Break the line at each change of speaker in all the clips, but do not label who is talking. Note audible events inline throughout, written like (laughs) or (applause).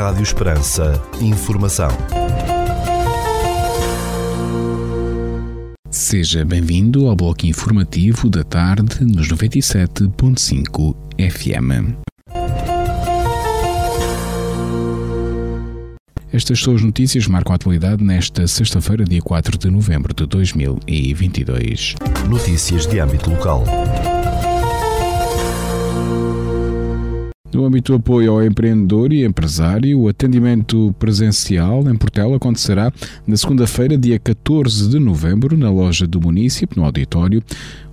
Rádio Esperança. Informação.
Seja bem-vindo ao bloco informativo da tarde nos 97.5 FM. Estas são as notícias que marcam a atualidade nesta sexta-feira, dia 4 de novembro de 2022.
Notícias de âmbito local.
No âmbito do apoio ao empreendedor e empresário, o atendimento presencial em Portela acontecerá na segunda-feira, dia 14 de novembro, na loja do município, no auditório.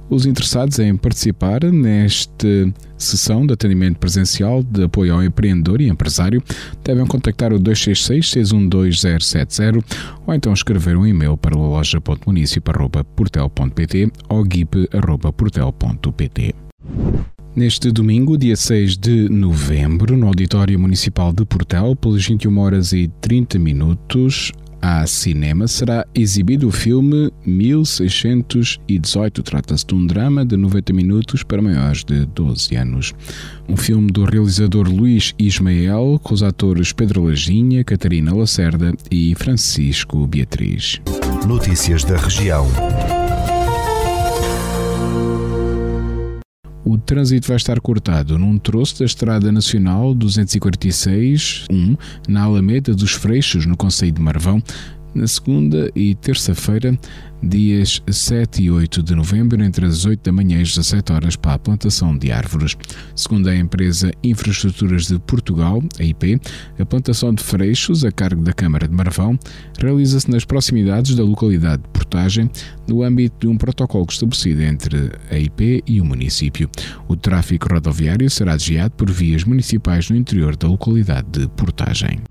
Os interessados em participar nesta sessão de atendimento presencial de apoio ao empreendedor e empresário devem contactar o 266-612-070 ou então escrever um e-mail para loja.municipio.portel.pt ou guip.portel.pt. Neste domingo, dia 6 de novembro, no Auditório Municipal de Portel, pelas 21 horas e 30 minutos, a cinema será exibido o filme 1618. Trata-se de um drama de 90 minutos para maiores de 12 anos. Um filme do realizador Luís Ismael, com os atores Pedro Lajinha, Catarina Lacerda e Francisco Beatriz.
Notícias da região.
O trânsito vai estar cortado num troço da Estrada Nacional 246-1 na Alameda dos Freixos, no Conselho de Marvão, na segunda e terça-feira, dias 7 e 8 de novembro, entre as 8 da manhã e as 17 horas, para a plantação de árvores. Segundo a empresa Infraestruturas de Portugal, a IP, a plantação de freixos, a cargo da Câmara de Marvão, realiza-se nas proximidades da localidade de Portagem, no âmbito de um protocolo estabelecido entre a IP e o município. O tráfego rodoviário será desviado por vias municipais no interior da localidade de Portagem.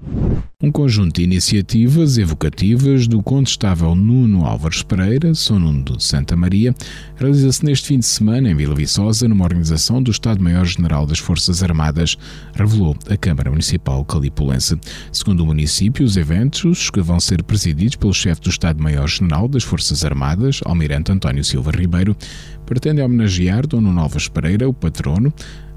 Um conjunto de iniciativas evocativas do contestável Nuno Álvares Pereira, São Nuno de Santa Maria, realiza-se neste fim de semana em Vila Viçosa, numa organização do Estado-Maior-General das Forças Armadas, revelou a Câmara Municipal Calipulense. Segundo o município, os eventos, que vão ser presididos pelo chefe do Estado-Maior-General das Forças Armadas, Almirante António Silva Ribeiro, pretendem homenagear Dom Nuno Álvares Pereira, o patrono,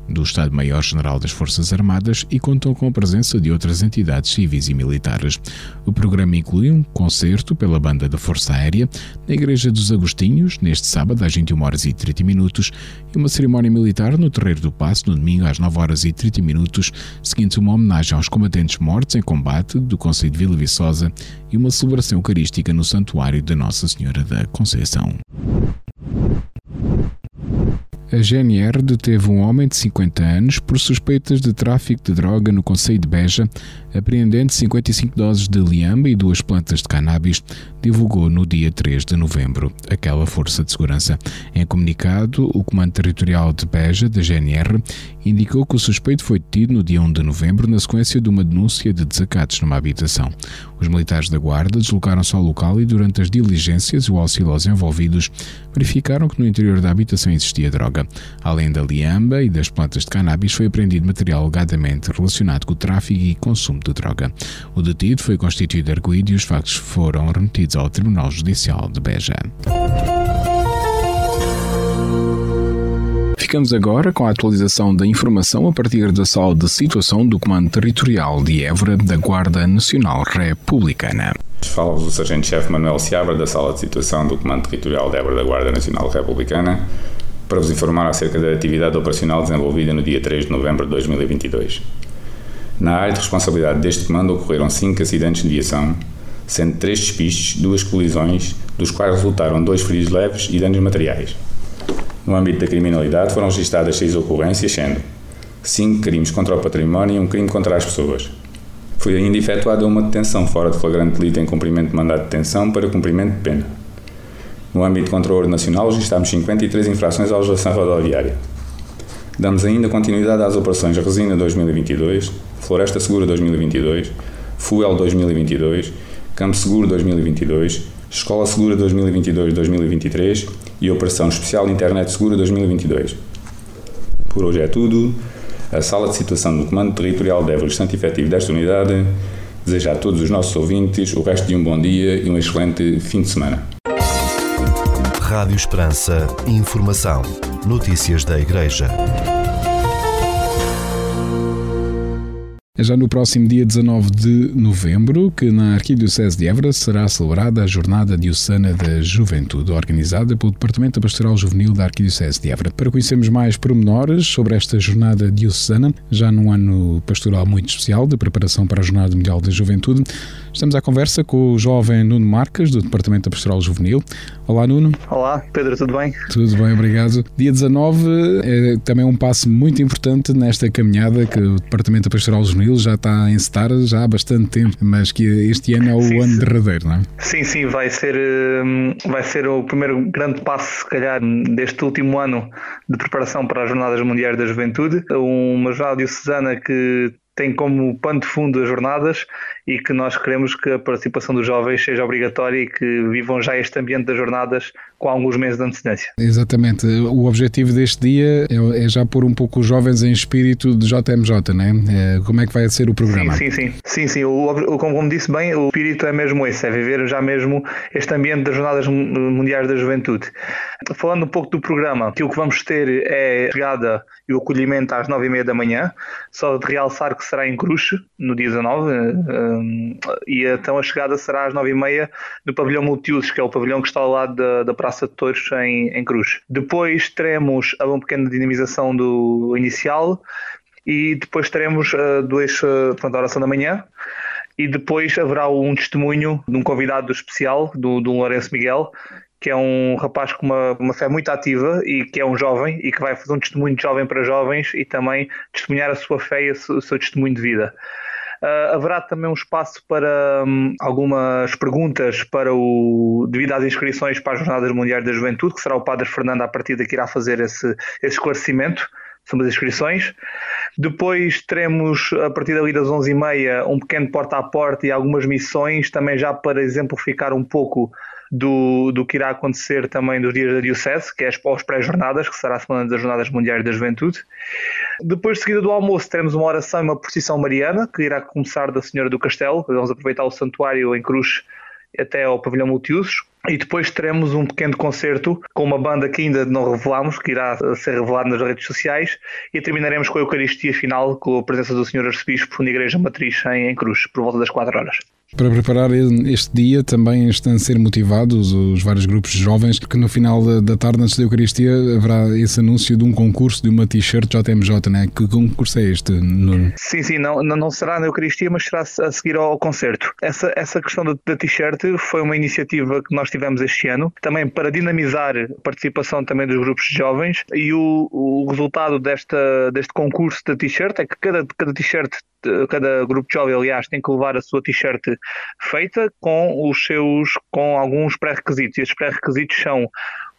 do Estado-Maior-General das Forças Armadas e contam com a presença de outras entidades civis e militares. O programa inclui um concerto pela banda da Força Aérea na Igreja dos Agostinhos, neste sábado às 21 horas e 30 minutos, e uma cerimónia militar no Terreiro do Passo no domingo às 9 horas e 30 minutos, seguindo uma homenagem aos combatentes mortos em combate do Conselho de Vila Viçosa e uma celebração eucarística no Santuário da Nossa Senhora da Conceição. A GNR deteve um homem de 50 anos por suspeitas de tráfico de droga no Conselho de Beja, apreendendo 55 doses de liamba e duas plantas de cannabis, divulgou no dia 3 de novembro aquela força de segurança. Em comunicado, o Comando Territorial de Beja, da GNR, indicou que o suspeito foi detido no dia 1 de novembro na sequência de uma denúncia de desacatos numa habitação. Os militares da Guarda deslocaram-se ao local e, durante as diligências e o auxílio aos envolvidos, verificaram que no interior da habitação existia droga. Além da liamba e das plantas de cannabis, foi apreendido material alegadamente relacionado com o tráfico e consumo de droga. O detido foi constituído arguído e os factos foram remetidos ao Tribunal Judicial de Beja. Ficamos agora com a atualização da informação a partir da sala de situação do Comando Territorial de Évora da Guarda Nacional Republicana.
Fala-vos o Sargento-Chefe Manuel Seabra da sala de situação do Comando Territorial de Évora da Guarda Nacional Republicana para vos informar acerca da atividade operacional desenvolvida no dia 3 de novembro de 2022. Na área de responsabilidade deste comando ocorreram 5 acidentes de viação, sendo 3 despistes, 2 colisões, dos quais resultaram 2 feridos leves e danos materiais. No âmbito da criminalidade foram registradas 6 ocorrências, sendo 5 crimes contra o património e um crime contra as pessoas. Foi ainda efetuada uma detenção fora de flagrante delito em cumprimento de mandado de detenção para cumprimento de pena. No âmbito de controle nacional, registámos 53 infrações à legislação rodoviária. Damos ainda continuidade às operações Resina 2022, Floresta Segura 2022, Fuel 2022, Campo Seguro 2022, Escola Segura 2022-2023 e Operação Especial Internet Segura 2022. Por hoje é tudo. A sala de situação do Comando Territorial de Évora Santo Efetivo desta unidade deseja a todos os nossos ouvintes o resto de um bom dia e um excelente fim de semana.
Rádio Esperança. Informação. Notícias da Igreja.
É já no próximo dia 19 de novembro que na Arquidiocese de Évora será celebrada a Jornada Diocesana da Juventude, organizada pelo Departamento Pastoral Juvenil da Arquidiocese de Évora. Para conhecermos mais pormenores sobre esta Jornada Diocesana, já num ano pastoral muito especial de preparação para a Jornada Mundial da Juventude, estamos à conversa com o jovem Nuno Marques, do Departamento Pastoral Juvenil. Olá, Nuno.
Olá, Pedro, tudo bem?
Tudo bem, obrigado. Dia 19 é também um passo muito importante nesta caminhada que o Departamento Pastoral Juvenil já está a encetar já há bastante tempo, mas que este ano é o sim, ano derradeiro, não é?
Sim, sim, vai ser, hum, vai ser o primeiro grande passo, se calhar, deste último ano de preparação para as Jornadas Mundiais da Juventude. Uma jornada diocesana que tem como pano de fundo as jornadas e que nós queremos que a participação dos jovens seja obrigatória e que vivam já este ambiente das jornadas com alguns meses de antecedência.
Exatamente. O objetivo deste dia é, é já pôr um pouco os jovens em espírito de JMJ, não é? como é que vai ser o programa?
Sim, sim, sim. sim, sim. O, o, como disse bem, o espírito é mesmo esse, é viver já mesmo este ambiente das Jornadas Mundiais da Juventude. Falando um pouco do programa, aquilo que vamos ter é a chegada e o acolhimento às nove e meia da manhã, só de realçar que será em Cruz, no dia 19, e então a chegada será às nove e meia no pavilhão multiusos, que é o pavilhão que está ao lado da, da Praça de Touros em, em Cruz. Depois teremos uma pequena dinamização do inicial e depois teremos uh, dois, uh, portanto, a oração da manhã e depois haverá um testemunho de um convidado especial, do, do Lourenço Miguel, que é um rapaz com uma, uma fé muito ativa e que é um jovem e que vai fazer um testemunho de jovem para jovens e também testemunhar a sua fé e o seu testemunho de vida. Uh, haverá também um espaço para um, algumas perguntas para o devido às inscrições para as Jornadas Mundiais da Juventude, que será o Padre Fernando a partir daqui irá fazer esse, esse esclarecimento sobre as inscrições. Depois teremos, a partir dali das 11h30, um pequeno porta a porta e algumas missões, também já para exemplificar um pouco do, do que irá acontecer também dos dias da Diocese, que é as pré-jornadas, que será a Semana das Jornadas Mundiais da Juventude. Depois, de seguida do almoço, teremos uma oração e uma procissão mariana, que irá começar da Senhora do Castelo. Vamos aproveitar o santuário em Cruz até ao pavilhão multiusos. E depois teremos um pequeno concerto com uma banda que ainda não revelamos, que irá ser revelado nas redes sociais, e terminaremos com a Eucaristia final, com a presença do Sr. Arcebispo na Igreja Matriz em Cruz, por volta das 4 horas.
Para preparar este dia também estão a ser motivados os vários grupos de jovens que no final da tarde, antes da Eucaristia, haverá esse anúncio de um concurso de uma t-shirt JMJ, né? Que concurso é este?
Sim, sim, não, não será na Eucaristia, mas será a seguir ao concerto. Essa, essa questão da t-shirt foi uma iniciativa que nós tivemos este ano, também para dinamizar a participação também dos grupos de jovens e o, o resultado desta, deste concurso da t-shirt é que cada, cada t-shirt cada grupo de jovem, aliás, tem que levar a sua t-shirt feita com os seus, com alguns pré-requisitos. Esses pré-requisitos são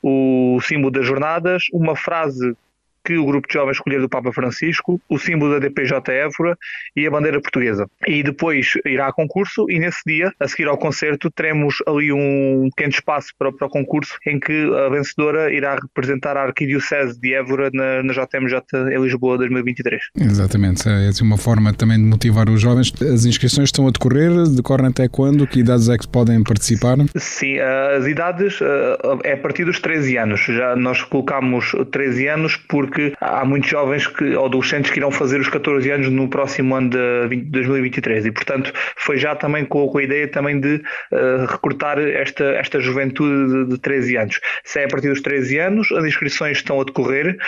o símbolo das jornadas, uma frase que o grupo de jovens escolher do Papa Francisco, o símbolo da DPJ Évora e a bandeira portuguesa. E depois irá a concurso e nesse dia, a seguir ao concerto, teremos ali um pequeno espaço para, para o concurso em que a vencedora irá representar a Arquidiocese de Évora na, na JMJ em Lisboa 2023.
Exatamente, é assim uma forma também de motivar os jovens. As inscrições estão a decorrer, decorrem até quando? Que idades é que podem participar?
Sim, as idades eh, é a partir dos 13 anos. Já nós colocamos 13 anos porque porque há muitos jovens que, ou adolescentes que irão fazer os 14 anos no próximo ano de 2023 e, portanto, foi já também com, com a ideia também de uh, recrutar esta, esta juventude de, de 13 anos. Se é a partir dos 13 anos, as inscrições estão a decorrer,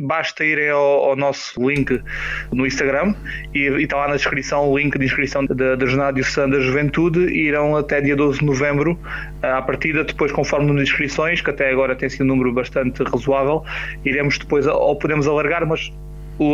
basta irem ao, ao nosso link no Instagram e, e, está lá na descrição o link de inscrição da, da Jornada Diocesana da Juventude e irão até dia 12 de novembro, à partida, depois conforme o número de inscrições, que até agora tem sido um número bastante razoável, iremos depois ou podemos alargar, mas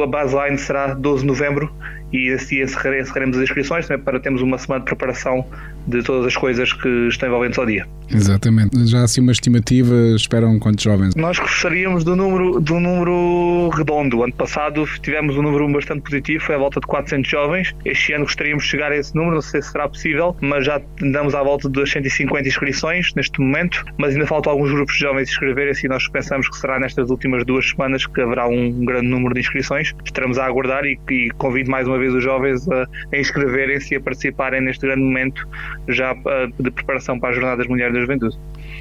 a baseline será 12 de novembro e assim encerraremos as inscrições também para termos uma semana de preparação de todas as coisas que estão envolventes ao dia.
Exatamente. Já assim uma estimativa, esperam quantos jovens?
Nós gostaríamos do número, do número redondo. Ano passado tivemos um número bastante positivo, foi à volta de 400 jovens. Este ano gostaríamos de chegar a esse número, não sei se será possível, mas já andamos à volta de 150 inscrições neste momento, mas ainda faltam alguns grupos de jovens inscreverem e nós pensamos que será nestas últimas duas semanas que haverá um grande número de inscrições. Estaremos a aguardar e, e convido mais uma vez os jovens a, a inscreverem-se e a participarem neste grande momento já de preparação para as Jornadas Mundiais da Juventude.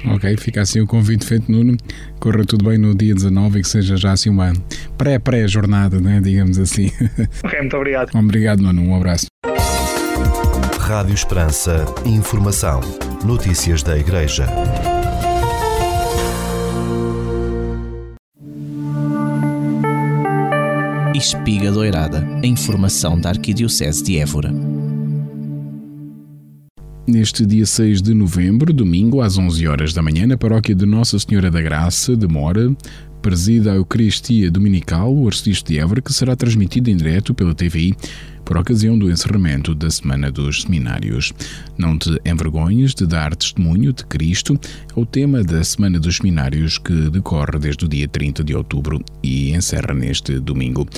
Ok, fica assim o convite feito, Nuno. Corra tudo bem no dia 19 e que seja já assim uma pré-pré-jornada, né? digamos assim. (laughs)
Ok, muito obrigado.
Obrigado, Nuno. Um abraço.
Rádio Esperança. Informação. Notícias da Igreja.
Espiga Doirada. A informação da Arquidiocese de Évora.
Neste dia 6 de novembro, domingo, às 11 horas da manhã, na paróquia de Nossa Senhora da Graça de Mora, presida a Eucaristia Dominical, o Arcebispo de Évora, que será transmitida em direto pela TVI por ocasião do encerramento da Semana dos Seminários. Não te envergonhes de dar testemunho de Cristo é o tema da Semana dos Seminários que decorre desde o dia 30 de outubro e encerra neste domingo.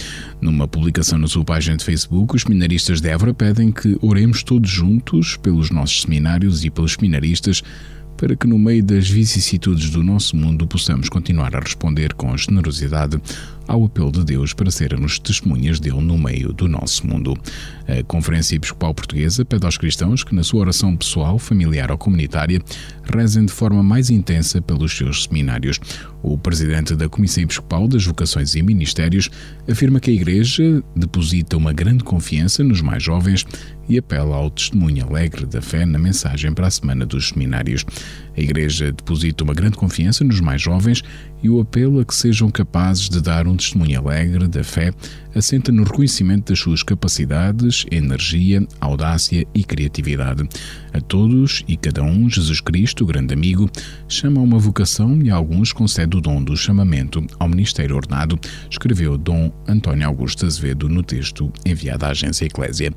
Numa publicação na sua página de Facebook, os seminaristas de Évora pedem que oremos todos juntos pelos nossos seminários e pelos seminaristas para que no meio das vicissitudes do nosso mundo possamos continuar a responder com generosidade ao apelo de Deus para sermos testemunhas dele no meio do nosso mundo. A Conferência Episcopal Portuguesa pede aos cristãos que, na sua oração pessoal, familiar ou comunitária, rezem de forma mais intensa pelos seus seminários. O presidente da Comissão Episcopal das Vocações e Ministérios afirma que a Igreja deposita uma grande confiança nos mais jovens e apela ao testemunho alegre da fé na mensagem para a Semana dos Seminários. A Igreja deposita uma grande confiança nos mais jovens e o apelo a que sejam capazes de dar um testemunho alegre da fé assenta no reconhecimento das suas capacidades, energia, audácia e criatividade. A todos e cada um, Jesus Cristo, grande amigo, chama uma vocação e a alguns concede o dom do chamamento ao ministério ordenado, escreveu Dom António Augusto Azevedo no texto enviado à agência Eclésia.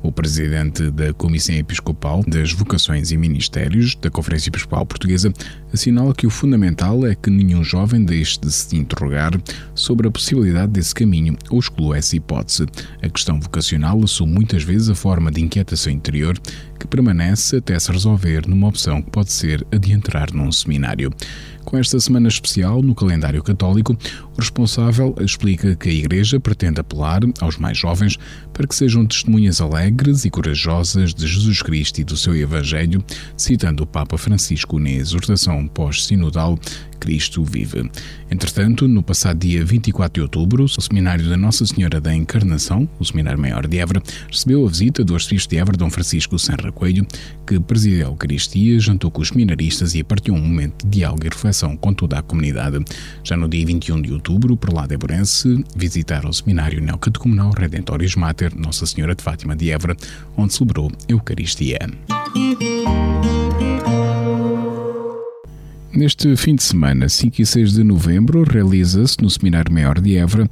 O presidente da Comissão Episcopal das Vocações e Ministérios da Conferência Episcopal Portuguesa assinala que o fundamental é que nenhum jovem deixe de se interrogar sobre a possibilidade desse caminho ou exclua essa hipótese. A questão vocacional assume muitas vezes a forma de inquietação interior que permanece até se resolver numa opção que pode ser adiantrar num seminário. Com esta semana especial no calendário católico, o responsável explica que a Igreja pretende apelar aos mais jovens para que sejam testemunhas alegres e corajosas de Jesus Cristo e do seu Evangelho, citando o Papa Francisco na exortação pós-sinodal Cristo vive. Entretanto, no passado dia 24 de outubro, o Seminário da Nossa Senhora da Encarnação, o Seminário Maior de Évora, recebeu a visita do arcebispo de Évora, Dom Francisco Senra Coelho, que presidiu a Eucaristia, jantou com os seminaristas e partiu um momento de diálogo e reflexão com toda a comunidade. Já no dia 21 de outubro, por lá de Eborense, visitaram o Seminário Neocatecumenal Redentoris Mater Nossa Senhora de Fátima de Évora, onde celebrou a Eucaristia. Neste fim de semana, 5 e 6 de novembro, realiza-se no Seminário Maior de Évora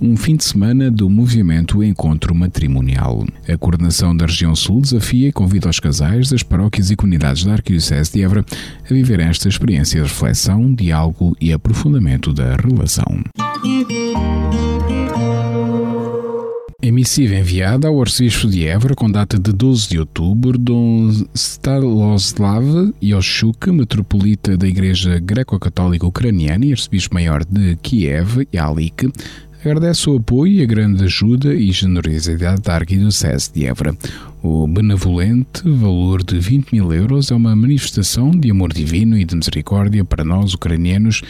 um fim de semana do movimento Encontro Matrimonial. A coordenação da região sul desafia e convida os casais das paróquias e comunidades da Arquidiocese de Évora a viver esta experiência de reflexão, diálogo e aprofundamento da relação. Emissiva enviada ao arcebispo de Évora com data de 12 de outubro, Dom Staloslav Yoshuk, metropolita da Igreja Greco-Católica Ucraniana e arcebispo-maior de Kiev e Alik, agradece o apoio e a grande ajuda e generosidade da Arquidiocese de Évora. O benevolente valor de 20 mil euros é uma manifestação de amor divino e de misericórdia para nós ucranianos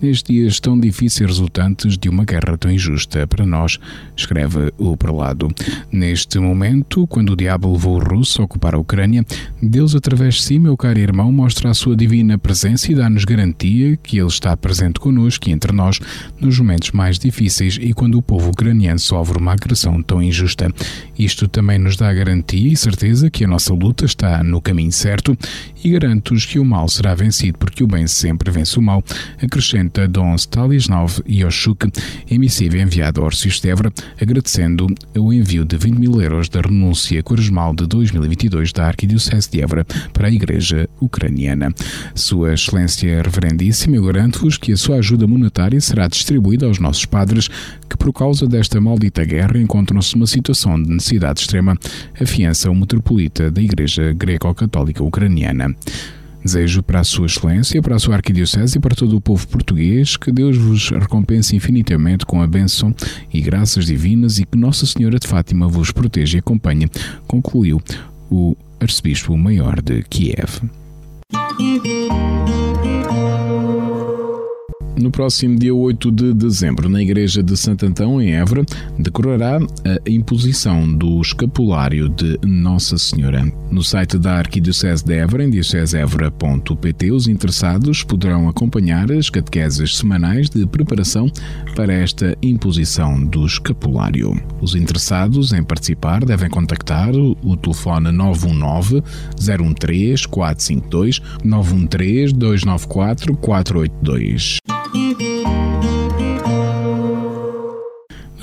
nestes dias tão difíceis resultantes de uma guerra tão injusta para nós, escreve o prelado. Neste momento, quando o diabo levou os russos a ocupar a Ucrânia, Deus, através de si, meu caro irmão, mostra a sua divina presença e dá-nos garantia que Ele está presente conosco e entre nós nos momentos mais difíceis e quando o povo ucraniano sofre uma agressão tão injusta. Isto também nos dá garantia e certeza que a nossa luta está no caminho certo e garanto-vos que o mal será vencido porque o bem sempre vence o mal, acrescenta Dom Stalisnov Yoshuk, emissivo enviado ao Arcebispo de Évora, agradecendo o envio de 20 mil euros da renúncia quaresmal de 2022 da Arquidiocese de Évora para a Igreja Ucraniana. Sua Excelência Reverendíssima, eu garanto-vos que a sua ajuda monetária será distribuída aos nossos padres que, por causa desta maldita guerra, encontram-se numa situação de necessidade extrema, afiança o metropolita da Igreja Greco-Católica Ucraniana. Desejo para a Sua Excelência, para a Sua Arquidiocese e para todo o povo português que Deus vos recompense infinitamente com a bênção e graças divinas e que Nossa Senhora de Fátima vos proteja e acompanhe, concluiu o Arcebispo Maior de Kiev. No próximo dia 8 de dezembro, na Igreja de Santo Antão, em Évora, decorará a imposição do escapulário de Nossa Senhora. No site da Arquidiocese de Évora, em dioceseevora.pt, os interessados poderão acompanhar as catequeses semanais de preparação para esta imposição do escapulário. Os interessados em participar devem contactar o telefone 919 013 452 913 294 482.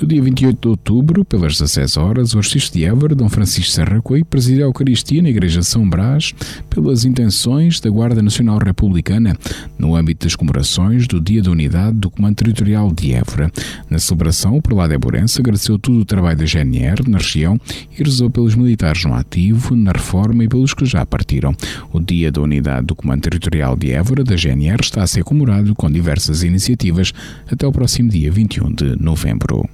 No dia 28 de outubro, pelas 16 horas, o arcebispo de Évora, Dom Francisco Serra Coelho, presidiu a Eucaristia na Igreja São Brás pelas intenções da Guarda Nacional Republicana no âmbito das comemorações do Dia da Unidade do Comando Territorial de Évora. Na celebração, o prelado Éborense agradeceu todo o trabalho da GNR na região e rezou pelos militares no ativo, na reforma e pelos que já partiram. O Dia da Unidade do Comando Territorial de Évora da GNR está a ser comemorado com diversas iniciativas até o próximo dia 21 de novembro.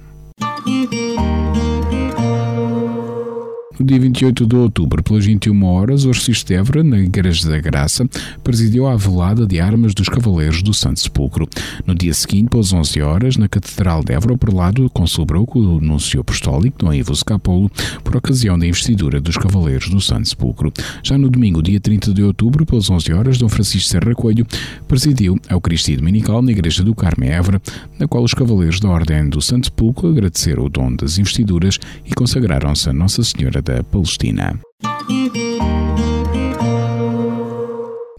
No dia 28 de outubro, pelas 21 horas, o Évora, na Igreja da Graça, presidiu a velada de armas dos Cavaleiros do Santo Sepulcro. No dia seguinte, pelas 11 horas, na Catedral de Évora, o prelado com o anúncio apostólico, Dom Ivo Scapolo, por ocasião da investidura dos Cavaleiros do Santo Sepulcro. Já no domingo, dia 30 de outubro, pelas 11 horas, Dom Francisco Serra Coelho presidiu a Eucaristia Dominical na Igreja do Carme Évora, na qual os Cavaleiros da Ordem do Santo Sepulcro agradeceram o dom das investiduras e consagraram-se a Nossa Senhora da Palestina.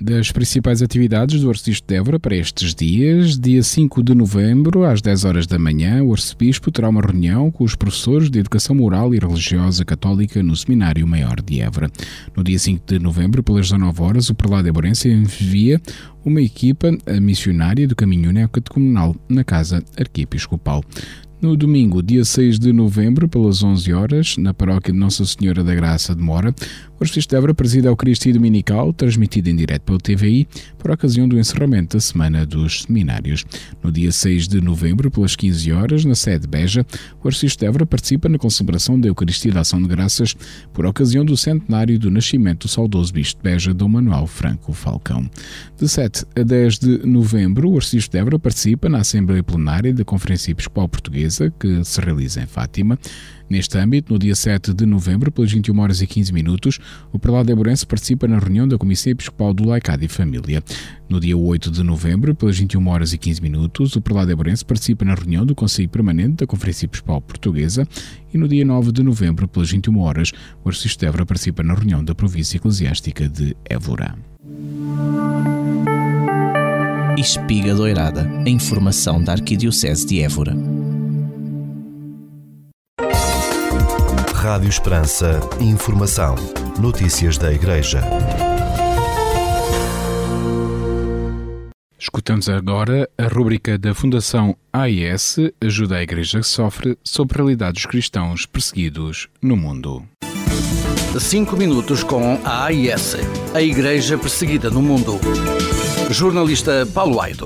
Das principais atividades do Arcebispo de Évora para estes dias, dia 5 de novembro, às 10 horas da manhã, o Arcebispo terá uma reunião com os professores de Educação Moral e Religiosa Católica no Seminário Maior de Évora. No dia 5 de novembro, pelas 19 horas, o Prelado Eborense envia uma equipa missionária do Caminho Neocatecumenal na Casa Arquiepiscopal. No domingo, dia 6 de novembro, pelas 11 horas, na paróquia de Nossa Senhora da Graça de Mora, o Arcebispo de Évora preside a Eucaristia Dominical, transmitida em direto pelo TVI, por ocasião do encerramento da Semana dos Seminários. No dia 6 de novembro, pelas 15 horas, na sede de Beja, o Arcebispo de Évora participa na celebração da Eucaristia da Ação de Graças, por ocasião do centenário do nascimento do saudoso Bispo de Beja, Dom Manuel Franco Falcão. De 7 a 10 de novembro, o Arcebispo de Évora participa na Assembleia Plenária da Conferência Episcopal Portuguesa, que se realiza em Fátima. Neste âmbito, no dia 7 de novembro, pelas 21 horas e 15 minutos, o prelado Eburense participa na reunião da Comissão Episcopal do Laicado e Família. No dia 8 de novembro, pelas 21 horas e 15 minutos, o prelado Eburense participa na reunião do Conselho Permanente da Conferência Episcopal Portuguesa e no dia 9 de novembro, pelas 21 horas, o Arcebispo de Évora participa na reunião da Província Eclesiástica de Évora.
Espiga Doirada, a informação da Arquidiocese de Évora.
Rádio Esperança. Informação. Notícias da Igreja.
Escutamos agora a rúbrica da Fundação AIS Ajuda a Igreja que Sofre sobre a realidade dos cristãos perseguidos no mundo.
Cinco minutos com a AIS, a Igreja Perseguida no Mundo. Jornalista Paulo Aido.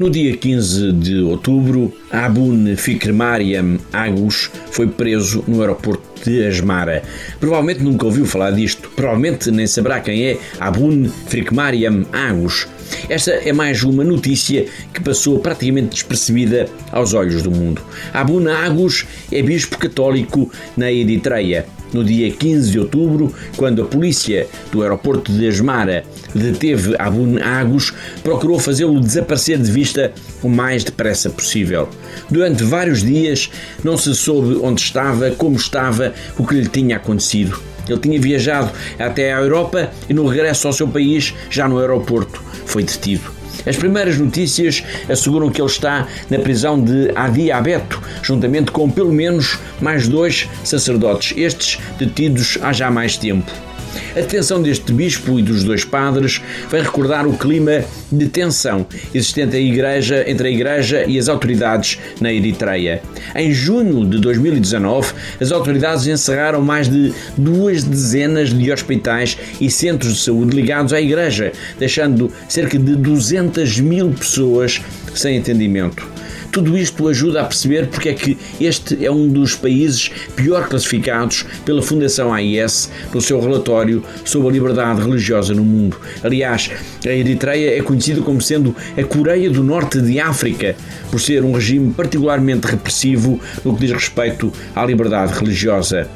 No dia 15 de outubro, Abun Fikr Mariam Agus foi preso no aeroporto de Asmara. Provavelmente nunca ouviu falar disto, provavelmente nem saberá quem é Abun Fikr Mariam Agus. Esta é mais uma notícia que passou praticamente despercebida aos olhos do mundo. Abun Agus é bispo católico na Eritreia no dia 15 de outubro, quando a polícia do aeroporto de Asmara deteve Abu Agus, procurou fazê-lo desaparecer de vista o mais depressa possível. Durante vários dias não se soube onde estava, como estava, o que lhe tinha acontecido. Ele tinha viajado até à Europa e no regresso ao seu país, já no aeroporto, foi detido. As primeiras notícias asseguram que ele está na prisão de Adi Abeto, juntamente com pelo menos mais dois sacerdotes, estes detidos há já mais tempo. A detenção deste bispo e dos dois padres vai recordar o clima de tensão existente igreja, entre a Igreja e as autoridades na Eritreia. Em junho de 2019, as autoridades encerraram mais de duas dezenas de hospitais e centros de saúde ligados à Igreja, deixando cerca de 200 mil pessoas sem atendimento. Tudo isto ajuda a perceber porque é que este é um dos países pior classificados pela Fundação AIS no seu relatório sobre a liberdade religiosa no mundo. Aliás, a Eritreia é conhecida como sendo a Coreia do Norte de África, por ser um regime particularmente repressivo no que diz respeito à liberdade religiosa.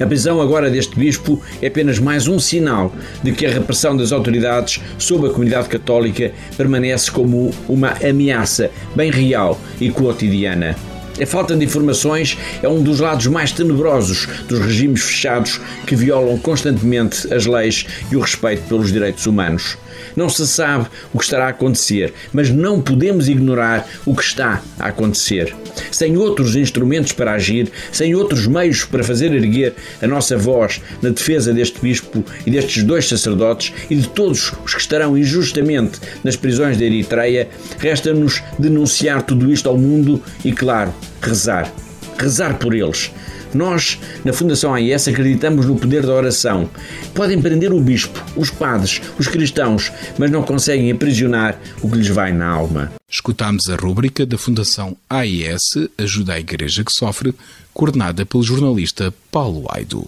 A prisão agora deste bispo é apenas mais um sinal de que a repressão das autoridades sobre a comunidade católica permanece como uma ameaça bem real e cotidiana. A falta de informações é um dos lados mais tenebrosos dos regimes fechados que violam constantemente as leis e o respeito pelos direitos humanos. Não se sabe o que estará a acontecer, mas não podemos ignorar o que está a acontecer. Sem outros instrumentos para agir, sem outros meios para fazer erguer a nossa voz na defesa deste bispo e destes dois sacerdotes e de todos os que estarão injustamente nas prisões da Eritreia, resta-nos denunciar tudo isto ao mundo e, claro, rezar. Rezar por eles nós, na Fundação AIS, acreditamos no poder da oração. Podem prender o bispo, os padres, os cristãos, mas não conseguem aprisionar o que lhes vai na alma.
Escutámos a rúbrica da Fundação AIS Ajuda a Igreja que Sofre, coordenada pelo jornalista Paulo Aido.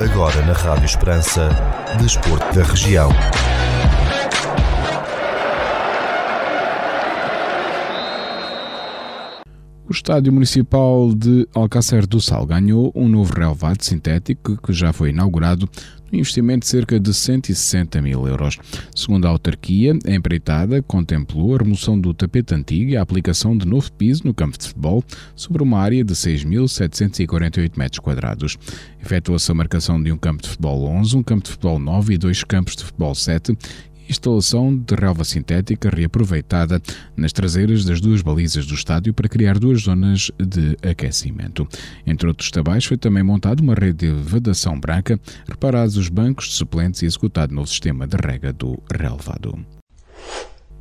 Agora na Rádio Esperança, Desporto da Região.
O Estádio Municipal de Alcácer do Sal ganhou um novo relevado sintético que já foi inaugurado no investimento de cerca de 160 mil euros. Segundo a autarquia, a empreitada contemplou a remoção do tapete antigo e a aplicação de novo piso no campo de futebol sobre uma área de 6.748 metros quadrados. Efetuou-se a marcação de um campo de futebol 11, um campo de futebol 9 e dois campos de futebol 7 instalação de relva sintética reaproveitada nas traseiras das duas balizas do estádio para criar duas zonas de aquecimento. Entre outros trabalhos, foi também montada uma rede de vedação branca, reparados os bancos de suplentes e executado novo sistema de rega do relevado.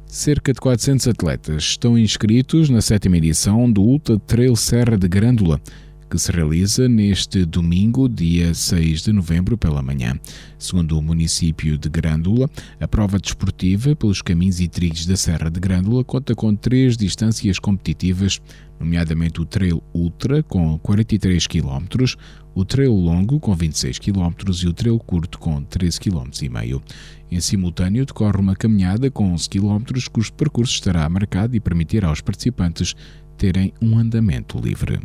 Cerca de 400 atletas estão inscritos na sétima edição do Ultra Trail Serra de Grândola, que se realiza neste domingo, dia 6 de novembro, pela manhã. Segundo o município de Grândola, a prova desportiva pelos caminhos e trilhos da Serra de Grândola conta com três distâncias competitivas, nomeadamente o Trail Ultra, com 43 km, o Trail Longo, com 26 km e o Trail Curto, com 13 km e meio. Em simultâneo, decorre uma caminhada com 11 km, cujo percurso estará marcado e permitirá aos participantes terem um andamento livre.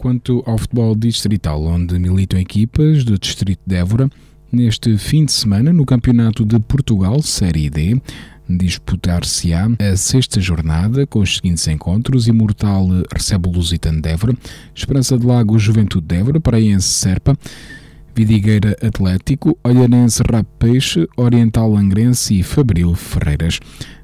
Quanto ao futebol distrital, onde militam equipas do Distrito de Évora, neste fim de semana, no Campeonato de Portugal, Série D, disputar-se-á a sexta jornada com os seguintes encontros: Imortal recebe o Lusitano de Évora, Esperança de Lago Juventude de Évora, Paraense Serpa, Vidigueira Atlético, Olhanense Rap Peixe, Oriental Langrense e Fabril Ferreiras.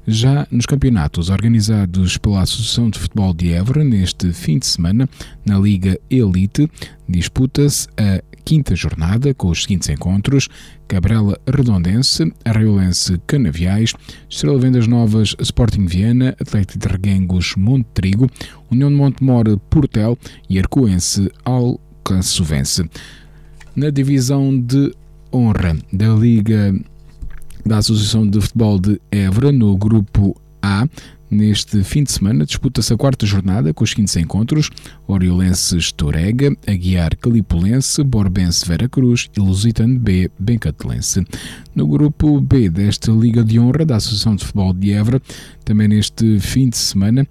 Já nos campeonatos organizados pela Associação de Futebol de Évora, neste fim de semana, na Liga Elite, disputa-se a quinta jornada com os seguintes encontros: Cabrela Redondense, Arraiolense Canaviais, Estrela Vendas Novas Sporting Viana, Atlético de Reguengos Monte Trigo, União de Montemor Portel e Arcoense Alcaçovense. Na divisão de honra da Liga da Associação de Futebol de Évora, no grupo A, Neste fim de semana disputa-se a quarta jornada com os seguintes encontros: Oriolense Torega, Aguiar Calipulense, Borbense Vera Cruz e Lusitano B Bencatelense. No grupo B desta Liga de Honra da Associação de Futebol de Évora, também neste fim de semana,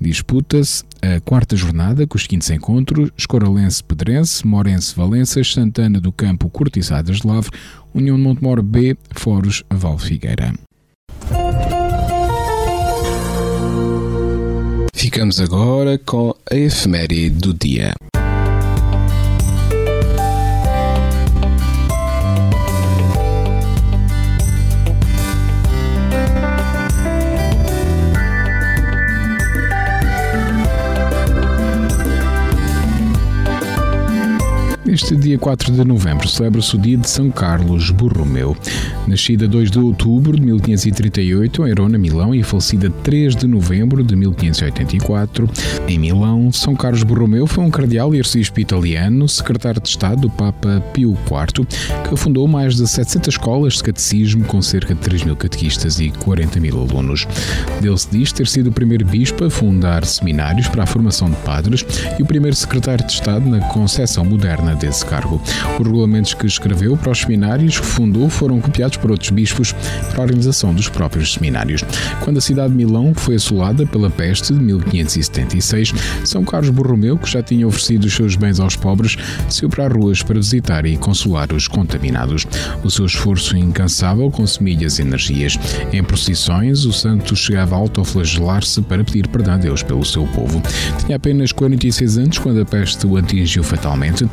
disputa-se a quarta jornada com os seguintes encontros: Escoralense Pedrense, Morense Valenças, Santana do Campo Cortiçadas de Lavre, União de Montemor B, Foros Val Figueira. Ficamos agora com a efeméride do dia. Neste dia 4 de novembro celebra-se o dia de São Carlos Borromeu. Nascida 2 de outubro de 1538 em Erona, Milão e falecida 3 de novembro de 1584 em Milão, São Carlos Borromeu foi um cardeal e arcebispo italiano, secretário de Estado do Papa Pio IV, que fundou mais de 700 escolas de catecismo com cerca de 3 mil catequistas e 40 mil alunos. Dele se diz ter sido o primeiro bispo a fundar seminários para a formação de padres e o primeiro secretário de Estado na concepção moderna desse cargo. Os regulamentos que escreveu para os seminários que fundou foram copiados por outros bispos para a organização dos próprios seminários. Quando a cidade de Milão foi assolada pela peste de 1576, São Carlos Borromeu, que já tinha oferecido os seus bens aos pobres, saiu para as ruas para visitar e consolar os contaminados. O seu esforço incansável consumia as energias. Em procissões, o santo chegava a autoflagelar-se para pedir perdão a Deus pelo seu povo. Tinha apenas 46 anos quando a peste o atingiu fatalmente.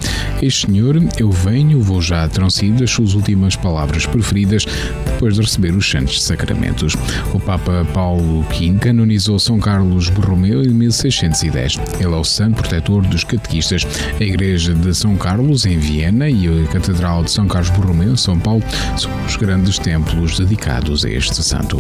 Senhor, eu venho, vou já terão suas últimas palavras preferidas depois de receber os santos sacramentos. O Papa Paulo V canonizou São Carlos Borromeu em 1610. Ele é o santo protetor dos catequistas. A Igreja de São Carlos, em Viena, e a Catedral de São Carlos Borromeu, em São Paulo, são os grandes templos dedicados a este santo.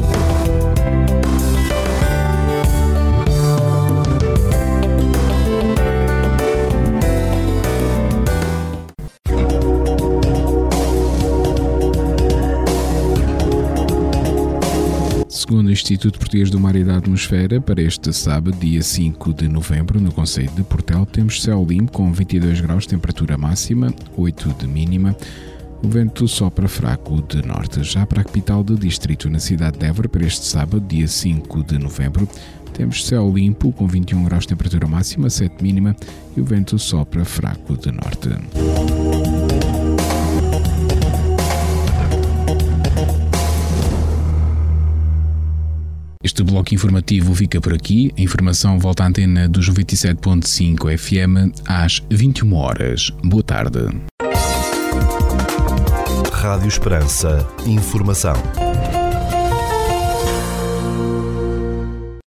Segundo o Instituto Português do Mar e da Atmosfera, para este sábado, dia 5 de novembro, no Conselho de Portel, temos céu limpo com 22 graus, temperatura máxima, 8 de mínima. O vento sopra fraco de norte. Já para a capital do distrito, na cidade de Évora, para este sábado, dia 5 de novembro, temos céu limpo com 21 graus, temperatura máxima, 7 mínima e o vento sopra fraco de norte. Este bloco informativo fica por aqui. A informação volta à antena dos 97.5 FM às 21 horas. Boa tarde.
Rádio Esperança. Informação.